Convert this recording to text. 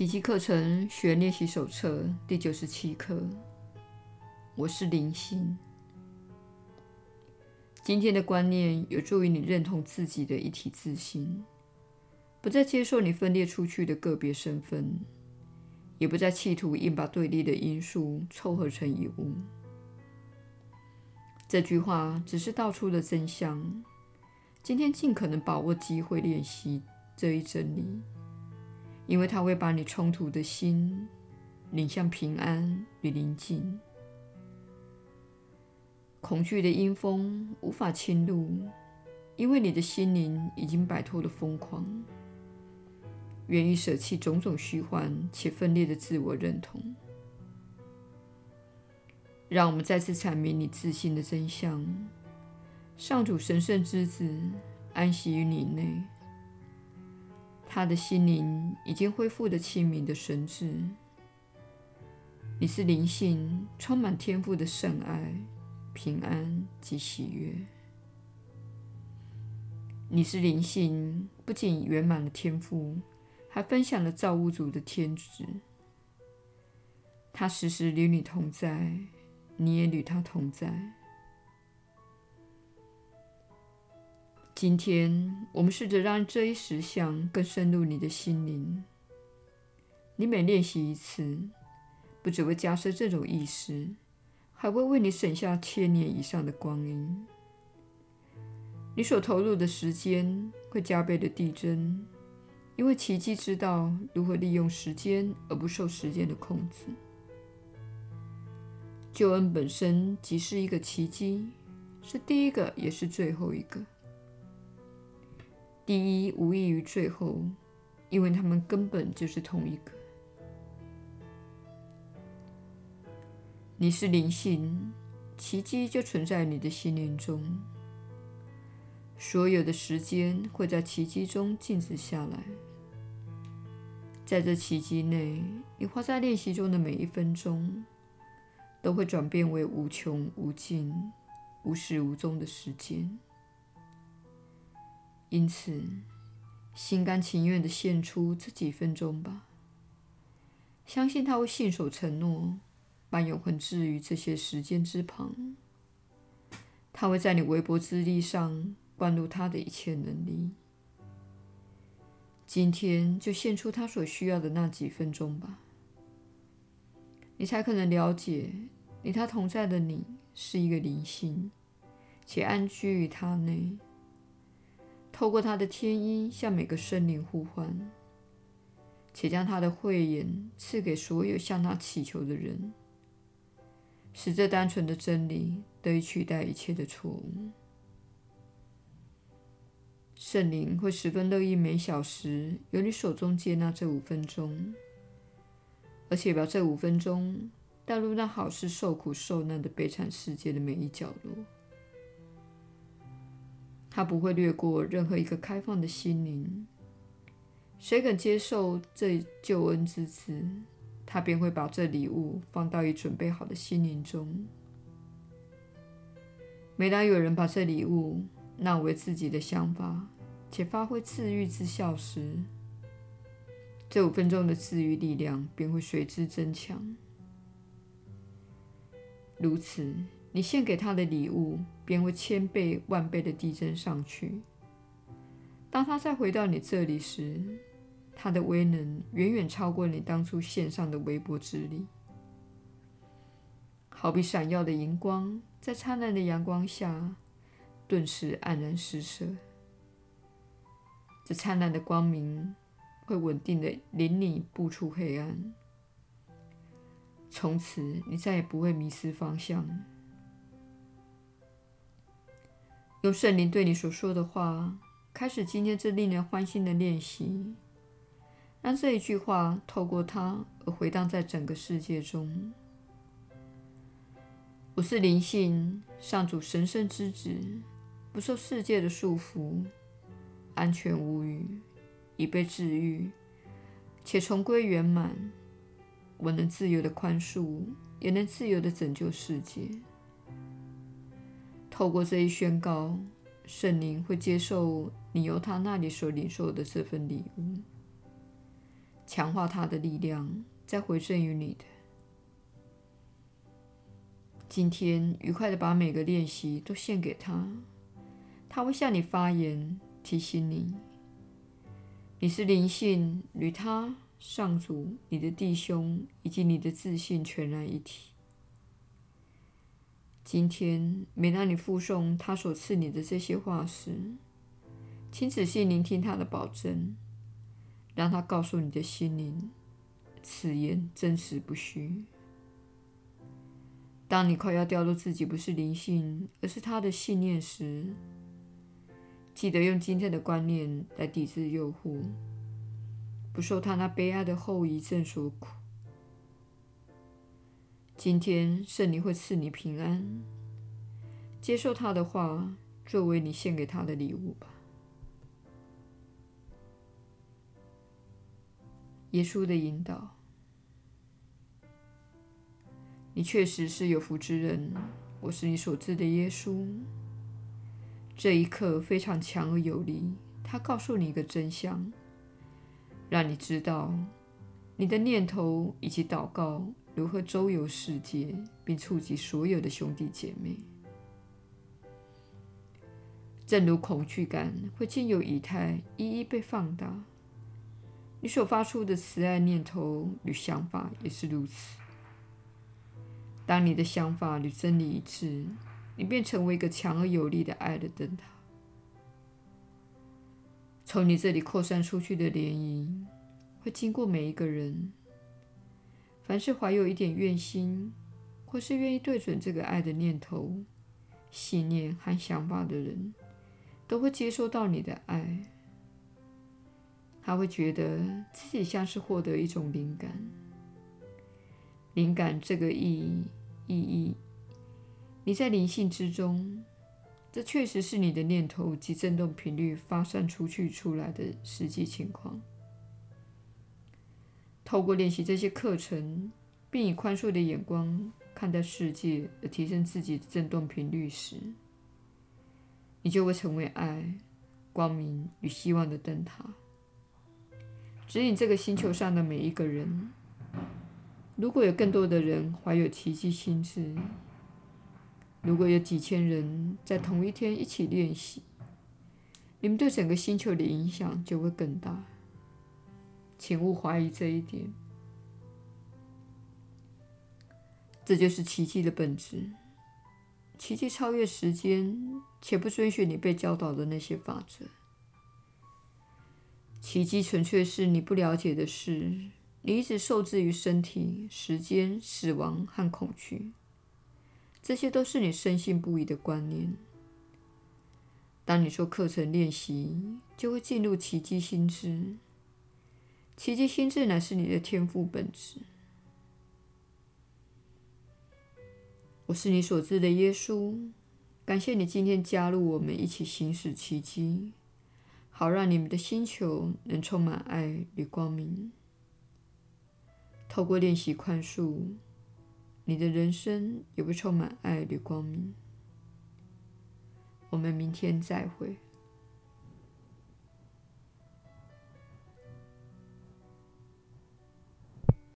奇迹课程学练习手册第九十七课。我是灵性。今天的观念有助于你认同自己的一体自性，不再接受你分裂出去的个别身份，也不再企图硬把对立的因素凑合成一物。这句话只是道出了真相。今天尽可能把握机会练习这一真理。因为它会把你冲突的心领向平安与宁静，恐惧的阴风无法侵入，因为你的心灵已经摆脱了疯狂，愿意舍弃种种虚幻且分裂的自我认同。让我们再次阐明你自信的真相：上主神圣之子安息于你内。他的心灵已经恢复了清明的神智。你是灵性，充满天赋的圣爱、平安及喜悦。你是灵性，不仅圆满了天赋，还分享了造物主的天职。他时时与你同在，你也与他同在。今天，我们试着让这一实相更深入你的心灵。你每练习一次，不只会加深这种意识，还会为你省下千年以上的光阴。你所投入的时间会加倍的递增，因为奇迹知道如何利用时间而不受时间的控制。救恩本身即是一个奇迹，是第一个，也是最后一个。第一无异于最后，因为他们根本就是同一个。你是灵性，奇迹就存在你的心灵中。所有的时间会在奇迹中静止下来，在这奇迹内，你花在练习中的每一分钟，都会转变为无穷无尽、无始无终的时间。因此，心甘情愿地献出这几分钟吧。相信他会信守承诺，把永恒置于这些时间之旁。他会在你微薄之力上灌入他的一切能力。今天就献出他所需要的那几分钟吧，你才可能了解，与他同在的你是一个灵性，且安居于他内。透过他的天音向每个生灵呼唤，且将他的慧眼赐给所有向他祈求的人，使这单纯的真理得以取代一切的错误。圣灵会十分乐意每小时由你手中接纳这五分钟，而且把这五分钟带入那好事受苦受难的悲惨世界的每一角落。他不会略过任何一个开放的心灵。谁肯接受这救恩之子，他便会把这礼物放到已准备好的心灵中。每当有人把这礼物纳为自己的想法，且发挥治愈之效时，这五分钟的治愈力量便会随之增强。如此。你献给他的礼物便会千倍万倍地递增上去。当他再回到你这里时，他的威能远远超过你当初献上的微薄之力，好比闪耀的荧光，在灿烂的阳光下顿时黯然失色。这灿烂的光明会稳定地领你步出黑暗，从此你再也不会迷失方向。用圣灵对你所说的话，开始今天这令人欢欣的练习，让这一句话透过它而回荡在整个世界中。我是灵性，上主神圣之子，不受世界的束缚，安全无虞，已被治愈，且重归圆满。我能自由地宽恕，也能自由地拯救世界。透过这一宣告，圣灵会接受你由他那里所领受的这份礼物。强化他的力量，再回赠于你的。今天，愉快的把每个练习都献给他，他会向你发言，提醒你，你是灵性与他、上主、你的弟兄以及你的自信全然一体。今天，每当你复诵他所赐你的这些话时，请仔细聆听他的保证，让他告诉你的心灵，此言真实不虚。当你快要掉入自己不是灵性，而是他的信念时，记得用今天的观念来抵制诱惑，不受他那悲哀的后遗症所苦。今天圣灵会赐你平安，接受他的话作为你献给他的礼物吧。耶稣的引导。你确实是有福之人，我是你所知的耶稣。这一刻非常强而有力，他告诉你一个真相，让你知道你的念头以及祷告如何周游世界，并触及所有的兄弟姐妹。正如恐惧感会经由以太一一被放大，你所发出的慈爱念头与想法也是如此。当你的想法与真理一致，你便成为一个强而有力的爱的灯塔。从你这里扩散出去的涟漪，会经过每一个人。凡是怀有一点愿心，或是愿意对准这个爱的念头、信念和想法的人，都会接收到你的爱。他会觉得自己像是获得一种灵感。灵感这个意义。意义，你在灵性之中，这确实是你的念头及振动频率发散出去出来的实际情况。透过练习这些课程，并以宽恕的眼光看待世界，而提升自己的振动频率时，你就会成为爱、光明与希望的灯塔，指引这个星球上的每一个人。如果有更多的人怀有奇迹心智，如果有几千人在同一天一起练习，你们对整个星球的影响就会更大。请勿怀疑这一点。这就是奇迹的本质。奇迹超越时间，且不遵循你被教导的那些法则。奇迹纯粹是你不了解的事。你一直受制于身体、时间、死亡和恐惧，这些都是你深信不疑的观念。当你说课程练习，就会进入奇迹心智。奇迹心智乃是你的天赋本质。我是你所知的耶稣，感谢你今天加入我们一起行使奇迹，好让你们的星球能充满爱与光明。透过练习宽恕，你的人生也会充满爱与光明。我们明天再会。